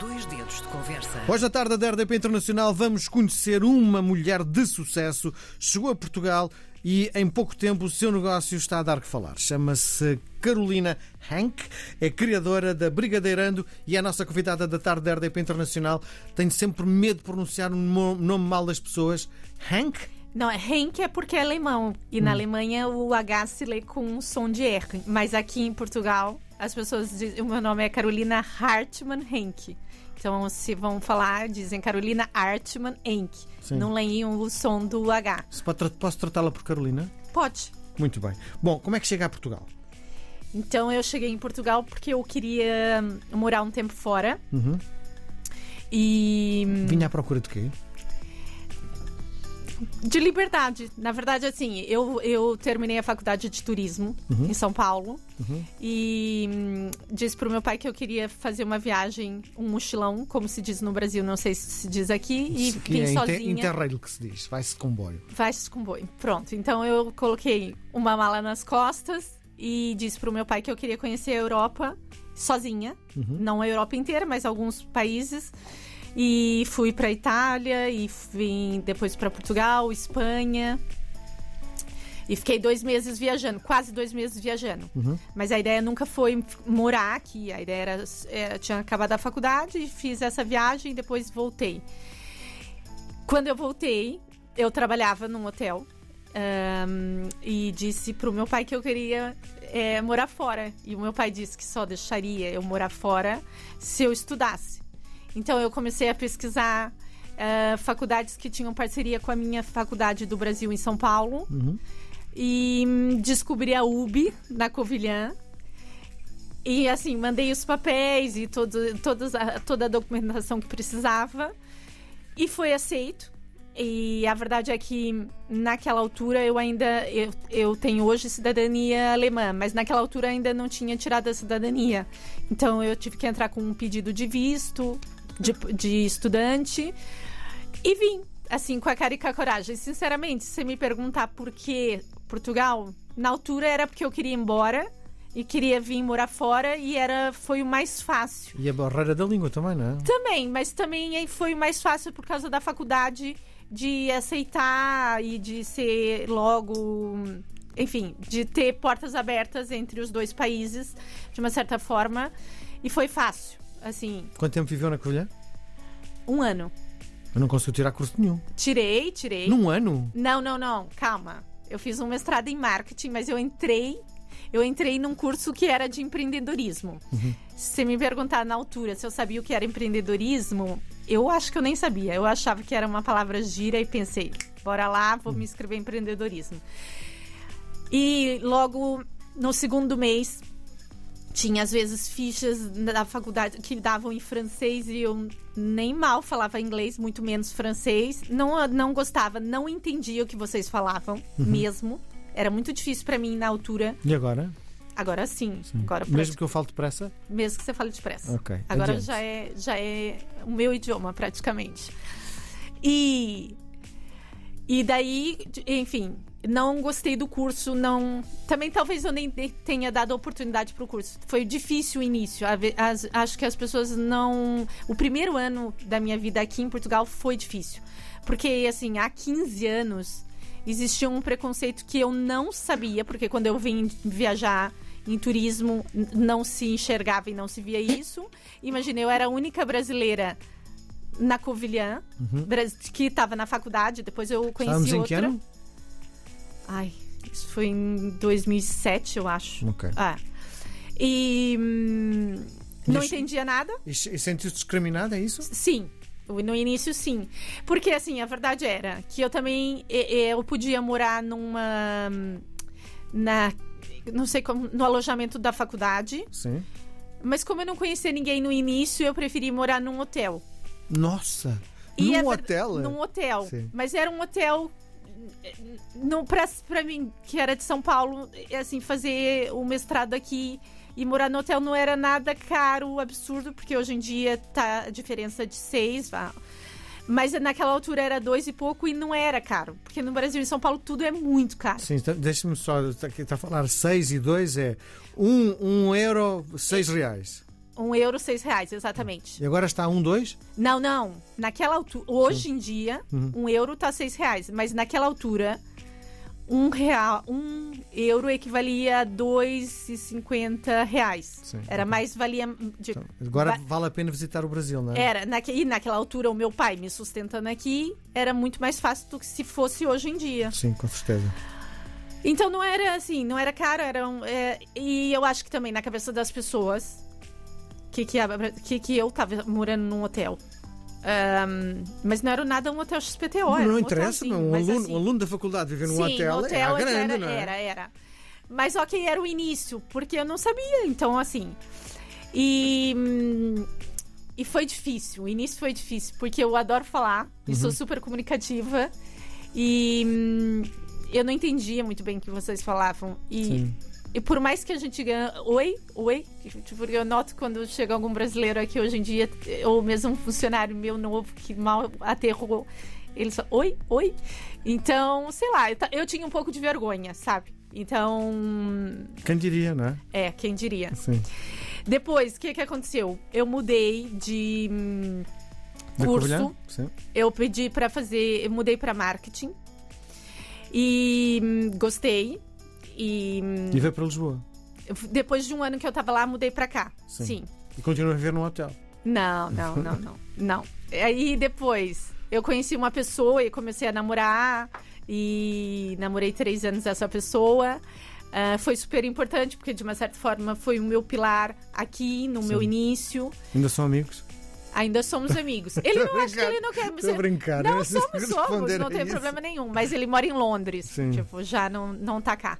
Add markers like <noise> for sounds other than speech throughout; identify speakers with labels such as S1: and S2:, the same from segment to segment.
S1: Dois dedos de conversa.
S2: Hoje à tarde da RDP Internacional vamos conhecer uma mulher de sucesso. Chegou a Portugal e em pouco tempo o seu negócio está a dar que falar. Chama-se Carolina Hank, é criadora da Brigadeirando e é a nossa convidada da tarde da RDP Internacional. Tenho sempre medo de pronunciar o nome mal das pessoas. Hank?
S3: Não, é Henk é porque é alemão. E na Alemanha o H se lê com um som de R. Mas aqui em Portugal, as pessoas dizem. O meu nome é Carolina Hartmann Henk. Então, se vão falar, dizem Carolina Hartmann Henk.
S2: Sim.
S3: Não leiam o som do H.
S2: Pode Posso tratá-la por Carolina?
S3: Pode.
S2: Muito bem. Bom, como é que chega a Portugal?
S3: Então, eu cheguei em Portugal porque eu queria hum, morar um tempo fora.
S2: Uhum.
S3: E. hum,
S2: Vinha à procura de quê?
S3: De liberdade. Na verdade, assim, eu, eu terminei a faculdade de turismo
S2: Uhum.
S3: em São Paulo e hum, disse pro meu pai que eu queria fazer uma viagem, um mochilão, como se diz no Brasil, não sei se se diz aqui, e
S2: aqui
S3: vim
S2: é
S3: sozinha.
S2: interrail que se diz. Vai-se comboio.
S3: Vai de comboio. Pronto. Então eu coloquei uma mala nas costas e disse pro meu pai que eu queria conhecer a Europa sozinha, não a Europa inteira, mas alguns países. E fui para Itália e vim depois para Portugal, Espanha. E fiquei dois meses viajando, quase dois meses viajando. Mas a ideia nunca foi morar aqui. A ideia era, era tinha acabado a faculdade fiz essa viagem e depois voltei. Quando eu voltei, eu trabalhava num hotel ahn, e disse pro meu pai que eu queria é, morar fora. E o meu pai disse que só deixaria eu morar fora se eu estudasse. Então eu comecei a pesquisar ah, faculdades que tinham parceria com a minha faculdade do Brasil em São Paulo. E hum, descobri a UB na Covilhã. E assim, mandei os papéis e todo, todos a- toda a documentação que precisava. E foi aceito. E a verdade é que naquela altura eu ainda. Eu, eu tenho hoje cidadania alemã, mas naquela altura ainda não tinha tirado a cidadania. Então eu tive que entrar com um pedido de visto, de, de estudante. E vim, assim, com a cara e com a coragem. Sinceramente, se você me perguntar por que Portugal, na altura era porque eu queria ir embora e queria vir morar fora e era foi o mais fácil.
S2: E a barreira da língua também, não é?
S3: Também, mas também foi mais fácil por causa da faculdade de aceitar e de ser logo. Enfim, de ter portas abertas entre os dois países, de uma certa forma. E foi fácil. Assim,
S2: Quanto tempo viveu na Covilhã?
S3: um ano.
S2: Eu não consigo tirar curso nenhum.
S3: Tirei, tirei.
S2: Num ano?
S3: Não, não, não. Calma. Eu fiz um mestrado em marketing, mas eu entrei. Eu entrei num curso que era de empreendedorismo. Se você me perguntar na altura se eu sabia o que era empreendedorismo, eu acho que eu nem sabia. Eu achava que era uma palavra gira e pensei, bora lá, vou me inscrever em empreendedorismo. E logo no segundo mês tinha às vezes fichas da faculdade que davam em francês e eu nem mal falava inglês, muito menos francês. Não, não gostava, não entendia o que vocês falavam mesmo. Era muito difícil para mim na altura.
S2: E agora?
S3: Agora sim. Agora
S2: Mesmo que eu fale depressa?
S3: mesmo que você fale depressa.
S2: Ok,
S3: Agora
S2: adiante.
S3: já é, já é o meu idioma, praticamente. E. E daí, enfim, não gostei do curso, não. Também talvez eu nem tenha dado oportunidade para o curso. Foi difícil o início. As- acho que as pessoas não. O primeiro ano da minha vida aqui em Portugal foi difícil. Porque, assim, há 15 anos existia um preconceito que eu não sabia, porque quando eu vim viajar em turismo não se enxergava e não se via isso. Imagina, eu era a única brasileira na Covilhã, bras- que estava na faculdade, depois eu conheci
S2: Estávamos em
S3: outra.
S2: que ano?
S3: Ai, isso foi em 2007, eu acho.
S2: Ok.
S3: Ah. E hum, não
S2: Isso-
S3: entendia nada.
S2: E, e sentiu-se discriminado, é isso?
S3: Sim. No início, sim. Porque, assim, a verdade era que eu também... Eu podia morar numa... Na... Não sei como... No alojamento da faculdade.
S2: Sim.
S3: Mas como eu não conhecia ninguém no início, eu preferi morar num hotel.
S2: Nossa!
S3: E
S2: Num
S3: é
S2: hotel?
S3: Num hotel.
S2: Sim.
S3: Mas era um hotel. Não, pra, pra mim, que era de São Paulo, é assim, fazer o mestrado aqui e morar no hotel não era nada caro, absurdo, porque hoje em dia tá a diferença de seis. vá. Mas naquela altura era dois e pouco e não era caro. Porque no Brasil e em São Paulo tudo é muito caro.
S2: Sim, então, deixa-me só. Está está a falar 6 e 2 é 1 um, um euro, 6 reais.
S3: Um euro, seis reais, exatamente.
S2: E agora está um, dois?
S3: Não, não. Naquela altura, hoje em dia,
S2: Uhum.
S3: um euro tá seis reais. Mas naquela altura, um real, um euro equivalia a dois e cinquenta reais.
S2: Sim,
S3: Era
S2: ok.
S3: mais valia de,
S2: Então, agora
S3: Va-
S2: vale a pena visitar o Brasil, não é?
S3: era naque, e naquela altura o meu pai me sustentando aqui era muito mais fácil do que se fosse hoje em dia.
S2: Sim, com certeza.
S3: Então não era assim, não era caro, era um, é, e eu acho que também na cabeça das pessoas que que, que, que eu tava morando num hotel. Ahm, mas não era nada um hotel XPTO. era
S2: não
S3: um
S2: interessa, um
S3: mas
S2: aluno,
S3: assim-
S2: um aluno da faculdade viver num
S3: Sim,
S2: hotel, é
S3: hotel
S2: grande,
S3: era,
S2: não é?
S3: era, era. Mas ok, era o início, porque eu não sabia, então assim. E, e foi difícil, o início foi difícil, porque eu adoro falar, e
S2: Uhum.
S3: sou super comunicativa, e hum, eu não entendia muito bem o que vocês falavam. E,
S2: Sim.
S3: E por mais que a gente ganhe. Oi? Oi? Porque eu noto quando chega algum brasileiro aqui hoje em dia, ou mesmo um funcionário meu novo que mal aterrou, ele só. Oi? Oi? Então, sei lá, eu, eu tinha um pouco de vergonha, sabe? Então.
S2: Quem diria, não é?
S3: Quem diria.
S2: Sim.
S3: Depois, o que, que aconteceu? Eu mudei de hum, curso. Eu pedi pra fazer. Eu mudei pra marketing. E hum, gostei. E
S2: E veio para Lisboa.
S3: depois de um ano que eu tava lá, mudei pra cá.
S2: Sim.
S3: Sim.
S2: E continua a viver num hotel.
S3: Não, não, <laughs> não, não. Não. Aí depois eu conheci uma pessoa e comecei a namorar. E namorei três anos essa pessoa. Ah, foi super importante, porque de uma certa forma foi o meu pilar aqui no meu
S2: Sim.
S3: início.
S2: Ainda são amigos?
S3: Ainda somos <laughs> amigos. Ele não acha que ele não quer
S2: a brincar.
S3: Não, somos, somos, não tem
S2: isso.
S3: problema nenhum. Mas ele mora em Londres.
S2: Sim.
S3: Tipo, já não, não tá cá.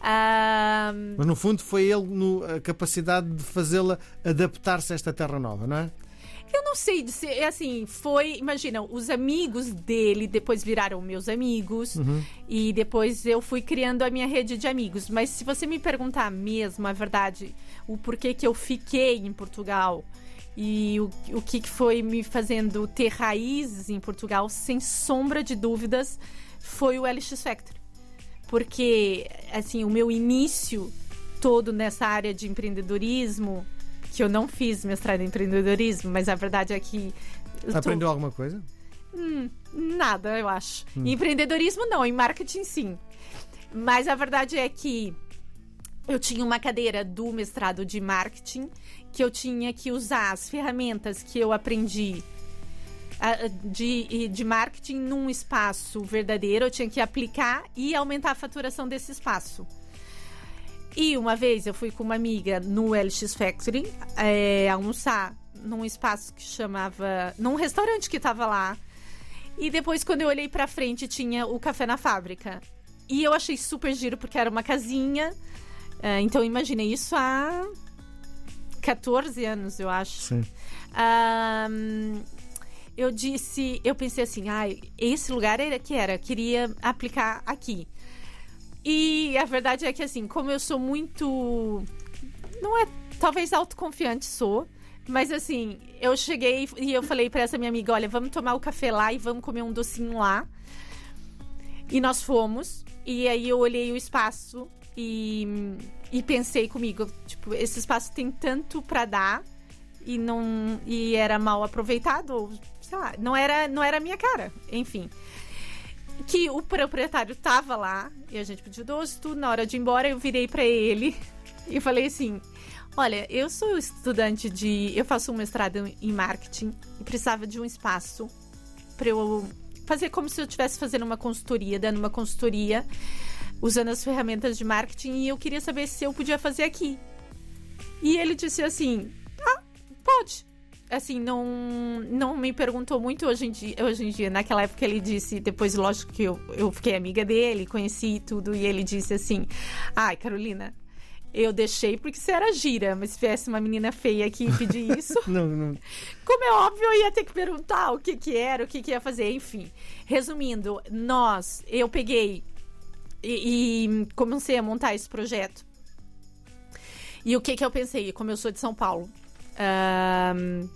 S3: Ah,
S2: Mas no fundo foi ele no, a capacidade de fazê-la adaptar-se a esta terra nova, não é?
S3: eu não sei dizer, é assim, foi, imagina, os amigos dele depois viraram meus amigos
S2: Uhum.
S3: e depois eu fui criando a minha rede de amigos. Mas se você me perguntar mesmo a verdade, o porquê que eu fiquei em Portugal e o, o que foi me fazendo ter raízes em Portugal, sem sombra de dúvidas, foi o LX Factor. Porque, assim, o meu início todo nessa área de empreendedorismo, que eu não fiz mestrado em empreendedorismo, mas a verdade é que.
S2: Aprendeu alguma coisa?
S3: Hum, nada, eu acho.
S2: Hum.
S3: Em empreendedorismo, não, em marketing, sim. Mas a verdade é que eu tinha uma cadeira do mestrado de marketing que eu tinha que usar as ferramentas que eu aprendi de, de marketing num espaço verdadeiro. Eu tinha que aplicar e aumentar a faturação desse espaço. E uma vez eu fui com uma amiga no LX Factory é, almoçar num espaço que chamava. num restaurante que tava lá. E depois, quando eu olhei pra frente, tinha o café na fábrica. E eu achei super giro, porque era uma casinha. É, então, imaginei isso há 14 anos, eu acho.
S2: Sim.
S3: Ahn, eu disse, eu pensei assim, ai, esse lugar era que era, queria aplicar aqui. E a verdade é que assim, como eu sou muito não é, talvez autoconfiante sou, mas assim, eu cheguei e eu falei pra essa minha amiga, olha, vamos tomar o café lá e vamos comer um docinho lá. E nós fomos, e aí eu olhei o espaço e, e pensei comigo, tipo, esse espaço tem tanto pra dar e não e era mal aproveitado, ou sei lá, não era não era a minha cara, enfim. Que o proprietário tava lá e a gente pediu doce, tudo. Na hora de ir embora, eu virei pra ele <laughs> e falei assim: Olha, eu sou estudante de. Eu faço um mestrado em marketing e precisava de um espaço pra eu fazer como se eu estivesse fazendo uma consultoria, dando uma consultoria, usando as ferramentas de marketing e eu queria saber se eu podia fazer aqui. E ele disse assim: Ah, pode. Assim, não, não me perguntou muito hoje em, dia, hoje em dia. Naquela época ele disse, depois, lógico que eu, eu fiquei amiga dele, conheci tudo, e ele disse assim: Ai, Carolina, eu deixei porque você era gira, mas se viesse uma menina feia aqui e pedir <laughs> isso,
S2: Não, não.
S3: como é óbvio, eu ia ter que perguntar o que que era, o que que ia fazer, enfim. Resumindo, nós, eu peguei e, e comecei a montar esse projeto. E o que que eu pensei? Como eu sou de São Paulo, ahn,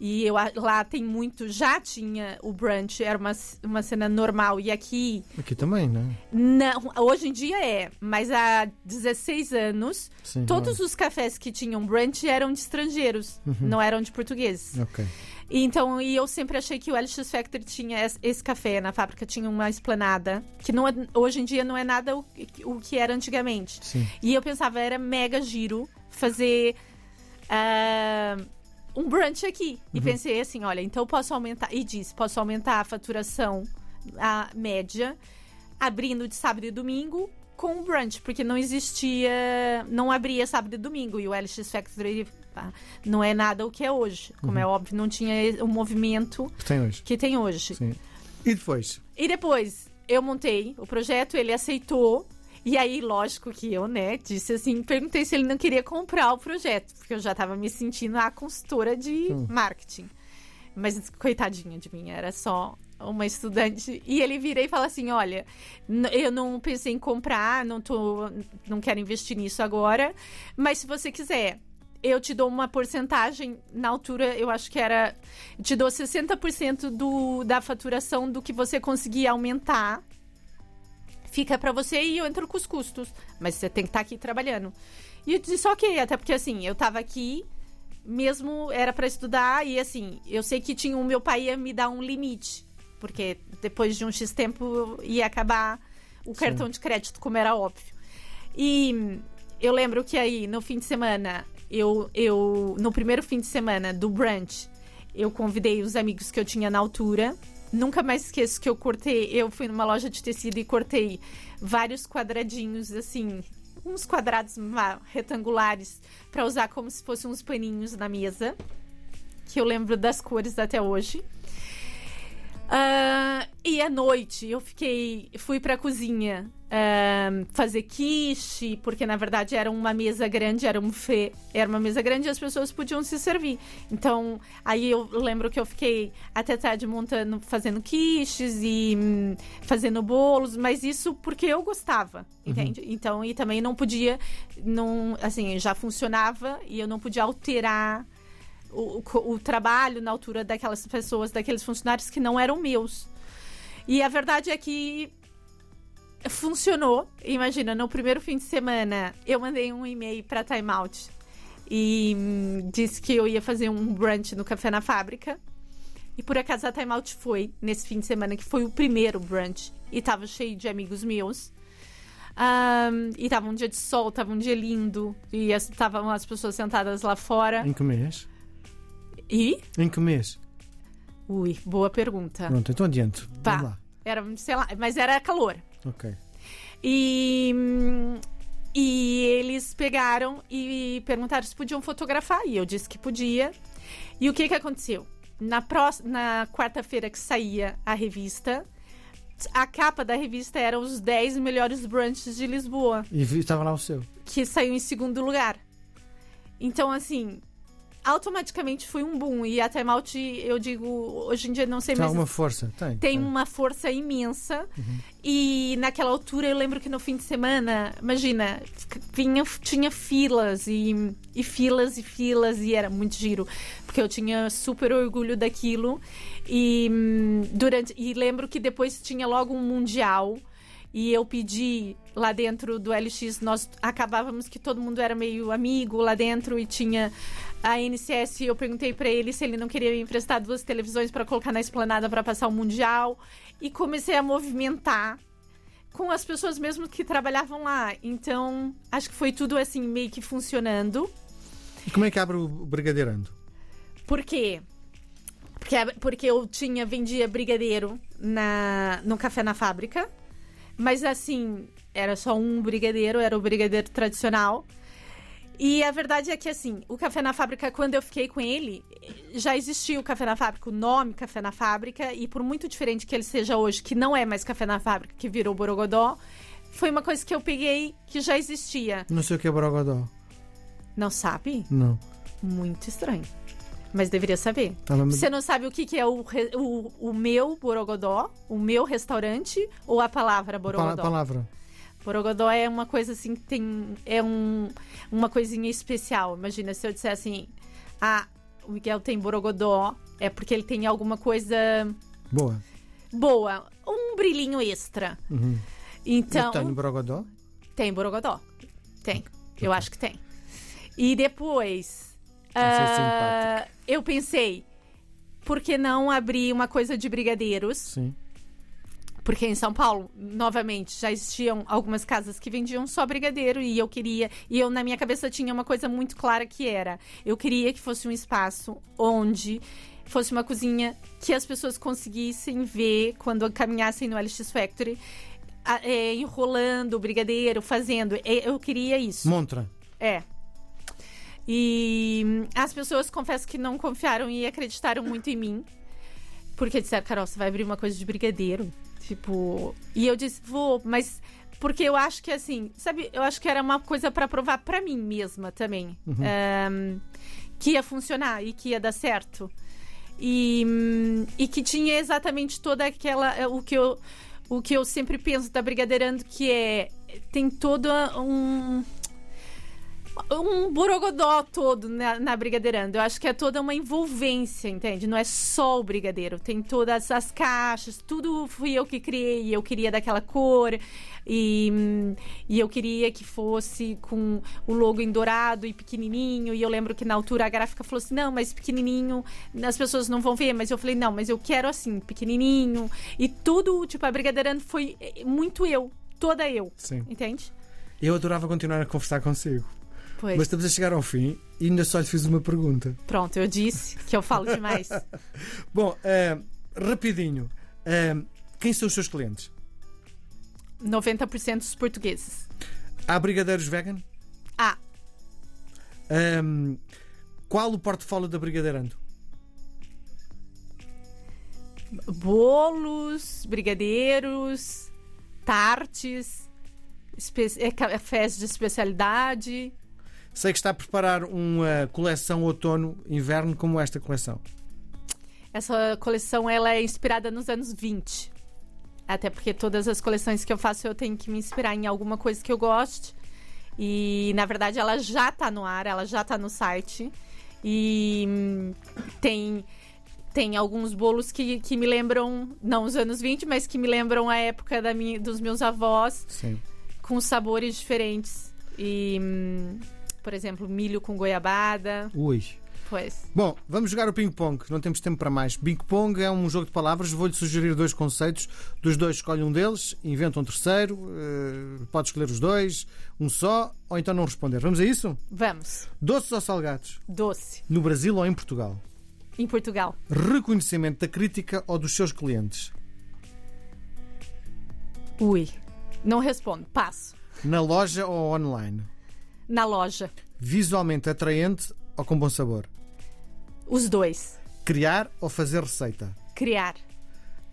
S3: E eu, lá tem muito, já tinha o brunch, era uma, uma cena normal. E aqui,
S2: Aqui também, não é?
S3: não, hoje em dia é, mas há 16 anos,
S2: Sim.
S3: todos os cafés que tinham brunch eram de estrangeiros, não eram de portugueses.
S2: Ok.
S3: Então, e eu sempre achei que o LX Factory tinha es- esse café na fábrica, tinha uma esplanada, que não é- hoje em dia não é nada o, o que era antigamente.
S2: Sim.
S3: E eu pensava, era mega giro fazer ah, um brunch aqui. E pensei assim, olha, então eu posso aumentar, e disse, posso aumentar a faturação, a média, abrindo de sábado e domingo com o brunch, porque não existia, não abria sábado e domingo, e o LX Factory ah, não é nada o que é hoje. Como é óbvio, não tinha o movimento
S2: Que tem hoje.
S3: que tem hoje.
S2: E depois?
S3: E depois eu montei o projeto, ele aceitou. E aí, lógico que eu, né, disse assim, perguntei se ele não queria comprar o projeto, porque eu já tava me sentindo a consultora de
S2: Hum.
S3: marketing. Mas coitadinha de mim, era só uma estudante. E ele vira e fala assim: olha, eu não pensei em comprar, não tô. não quero investir nisso agora. Mas se você quiser, eu te dou uma porcentagem. Na altura, eu acho que era. Te dou 60% do, da faturação do que você conseguir aumentar. Fica pra você e eu entro com os custos. Mas você tem que estar aqui trabalhando. E eu disse, ok, até porque assim, eu tava aqui, mesmo era pra estudar, e assim, eu sei que tinha o meu pai ia me dar um limite. Porque depois de um X tempo ia acabar o cartão de crédito, como era óbvio. E eu lembro que aí, no fim de semana, eu, eu no primeiro fim de semana do brunch, eu convidei os amigos que eu tinha na altura. Nunca mais esqueço que eu cortei, eu fui numa loja de tecido e cortei vários quadradinhos assim, uns quadrados retangulares para usar como se fossem uns paninhos na mesa, que eu lembro das cores até hoje. Ah, e à noite eu fiquei, fui pra cozinha fazer quiche, porque na verdade era uma mesa grande, era um buffet, era uma mesa grande e as pessoas podiam se servir. Então, aí eu lembro que eu fiquei até tarde montando, fazendo quiches e hum, fazendo bolos, mas isso porque eu gostava, entende? Então, e também não podia, não, assim, já funcionava e eu não podia alterar o, o- o trabalho na altura daquelas pessoas, daqueles funcionários que não eram meus. E a verdade é que funcionou. Imagina, no primeiro fim de semana, eu mandei um e-mail para Time Out e hum, disse que eu ia fazer um brunch no Café na Fábrica. E por acaso a Time Out foi nesse fim de semana, que foi o primeiro brunch. E tava cheio de amigos meus. Ahn, e tava um dia de sol, tava um dia lindo. E as- estavam as pessoas sentadas lá fora.
S2: Em que mês?
S3: E?
S2: Em que mês?
S3: Ui, boa pergunta.
S2: Pronto, então adiante.
S3: Tá.
S2: Vamos lá.
S3: Era, sei lá, mas era calor.
S2: Ok.
S3: E, hum, e eles pegaram e perguntaram se podiam fotografar. E eu disse que podia. E o que, que aconteceu? Na, na quarta-feira que saía a revista, a capa da revista era os 10 melhores brunches de Lisboa,
S2: E estava lá o seu.
S3: que saiu em segundo lugar. Então, assim, automaticamente foi um boom. E a Time Out, eu digo, hoje em dia não sei
S2: Tem
S3: mais
S2: alguma força? Tem.
S3: tem
S2: tem.
S3: uma força imensa. E naquela altura eu lembro que no fim de semana, imagina, vinha, tinha filas e, e filas e filas e era muito giro, porque eu tinha super orgulho daquilo. E hum, durante e lembro que depois tinha logo um mundial e eu pedi lá dentro do LX, nós acabávamos que todo mundo era meio amigo lá dentro e tinha a NCS, eu perguntei pra ele se ele não queria me emprestar duas televisões pra colocar na esplanada pra passar o mundial e comecei a movimentar com as pessoas mesmo que trabalhavam lá. Então, acho que foi tudo assim meio que funcionando.
S2: E como é que abre o brigadeirando?
S3: Por quê? Porque, porque eu tinha, vendia brigadeiro na, no café na fábrica. Mas assim, era só um brigadeiro, era o brigadeiro tradicional. E a verdade é que, assim, o Café na Fábrica, quando eu fiquei com ele, já existia o Café na Fábrica, o nome Café na Fábrica, e por muito diferente que ele seja hoje, que não é mais Café na Fábrica, que virou Borogodó, foi uma coisa que eu peguei que já existia.
S2: Não sei o que é Borogodó.
S3: Não sabe?
S2: Não.
S3: Muito estranho. Mas deveria saber.
S2: Estava
S3: Você não sabe o que, que é o, re- o, o meu Borogodó, o meu restaurante, ou a palavra Borogodó?
S2: palavra.
S3: Borogodó é uma coisa assim que tem. É um, uma coisinha especial. Imagina se eu disser assim. Ah, o Miguel tem borogodó, é porque ele tem alguma coisa
S2: Boa.
S3: boa, um brilhinho extra.
S2: Uhum.
S3: Então,
S2: Eu tenho Brogodó.
S3: tem borogodó. Tem. Eu acho que tem. E depois, Ah, eu pensei, por que não abrir uma coisa de brigadeiros?
S2: Sim.
S3: Porque em São Paulo, novamente, já existiam algumas casas que vendiam só brigadeiro e eu queria, e eu na minha cabeça tinha uma coisa muito clara que era, eu queria que fosse um espaço onde fosse uma cozinha que as pessoas conseguissem ver quando caminhassem no LX Factory, a- é, enrolando o brigadeiro, fazendo. É, Eu queria isso.
S2: Montra.
S3: É. E hum, as pessoas, confesso que não confiaram e acreditaram muito em mim. Porque disseram, Carol, você vai abrir uma coisa de brigadeiro. Tipo. E eu disse, vou, mas. Porque eu acho que assim, sabe, eu acho que era uma coisa pra provar pra mim mesma também. Ahn, que ia funcionar e que ia dar certo. E, hum, e que tinha exatamente toda aquela. eh, O que eu, o que eu sempre penso da Brigadeirando, que é. Tem todo um um borogodó todo na, na Brigadeirando. Eu acho que é toda uma envolvência, entende? Não é só o brigadeiro. Tem todas as caixas, tudo fui eu que criei. Eu queria daquela cor e, e eu queria que fosse com o logo em dourado e pequenininho. E eu lembro que na altura a gráfica falou assim: não, mas pequenininho as pessoas não vão ver. Mas eu falei: não, mas eu quero assim, pequenininho. E tudo, tipo, a Brigadeirando foi eh, muito eu, toda eu,
S2: Sim.
S3: entende?
S2: Eu adorava continuar a conversar consigo.
S3: Pois.
S2: Mas estamos a chegar ao fim e ainda só lhe fiz uma pergunta.
S3: Pronto, eu disse que eu falo demais. <laughs>
S2: Bom, ah, rapidinho. ah, quem são os seus clientes?
S3: 90% dos portugueses.
S2: Há brigadeiros vegan?
S3: Ah,
S2: Ahm, qual o portfólio da Brigadeirando?
S3: bolos, brigadeiros, tartes, é, cafés de especialidade.
S2: Sei que está a preparar uma coleção outono-inverno como esta coleção.
S3: Essa coleção ela é inspirada nos anos 20. Até porque todas as coleções que eu faço eu tenho que me inspirar em alguma coisa que eu goste. E na verdade ela já tá no ar, ela já tá no site. E hum, tem tem alguns bolos que, que me lembram, não os anos 20, mas que me lembram a época da minha, dos meus avós,
S2: Sim.
S3: com sabores diferentes. E, hum, por exemplo, milho com goiabada.
S2: Ui.
S3: Pois.
S2: Bom, vamos jogar o ping-pong, não temos tempo para mais. Ping-pong é um jogo de palavras, vou-lhe sugerir dois conceitos. Dos dois, escolhe um deles, inventa um terceiro, eh, pode escolher os dois, um só, ou então não responder. Vamos a isso?
S3: Vamos.
S2: Doces ou salgados?
S3: Doce.
S2: No Brasil ou em Portugal?
S3: Em Portugal.
S2: Reconhecimento da crítica ou dos seus clientes?
S3: Ui. Não respondo. Passo.
S2: Na loja ou online?
S3: Na loja.
S2: Visualmente atraente ou com bom sabor?
S3: Os dois.
S2: Criar ou fazer receita?
S3: Criar.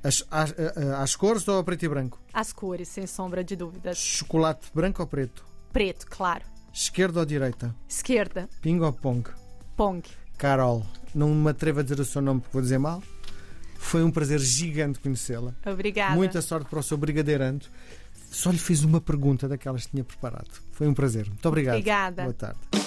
S2: As, às, a- às cores ou a preto e branco?
S3: As cores, sem sombra de dúvidas.
S2: Chocolate branco ou preto?
S3: Preto, claro.
S2: Esquerda ou direita?
S3: Esquerda.
S2: Ping ou pong?
S3: Pong.
S2: Carol, não me atrevo a dizer o seu nome porque vou dizer mal. Foi um prazer gigante conhecê-la.
S3: Obrigada.
S2: Muita sorte para o seu brigadeirando. Só lhe fiz uma pergunta daquelas que tinha preparado. Foi um prazer. Muito obrigado.
S3: Obrigada.
S2: Boa tarde.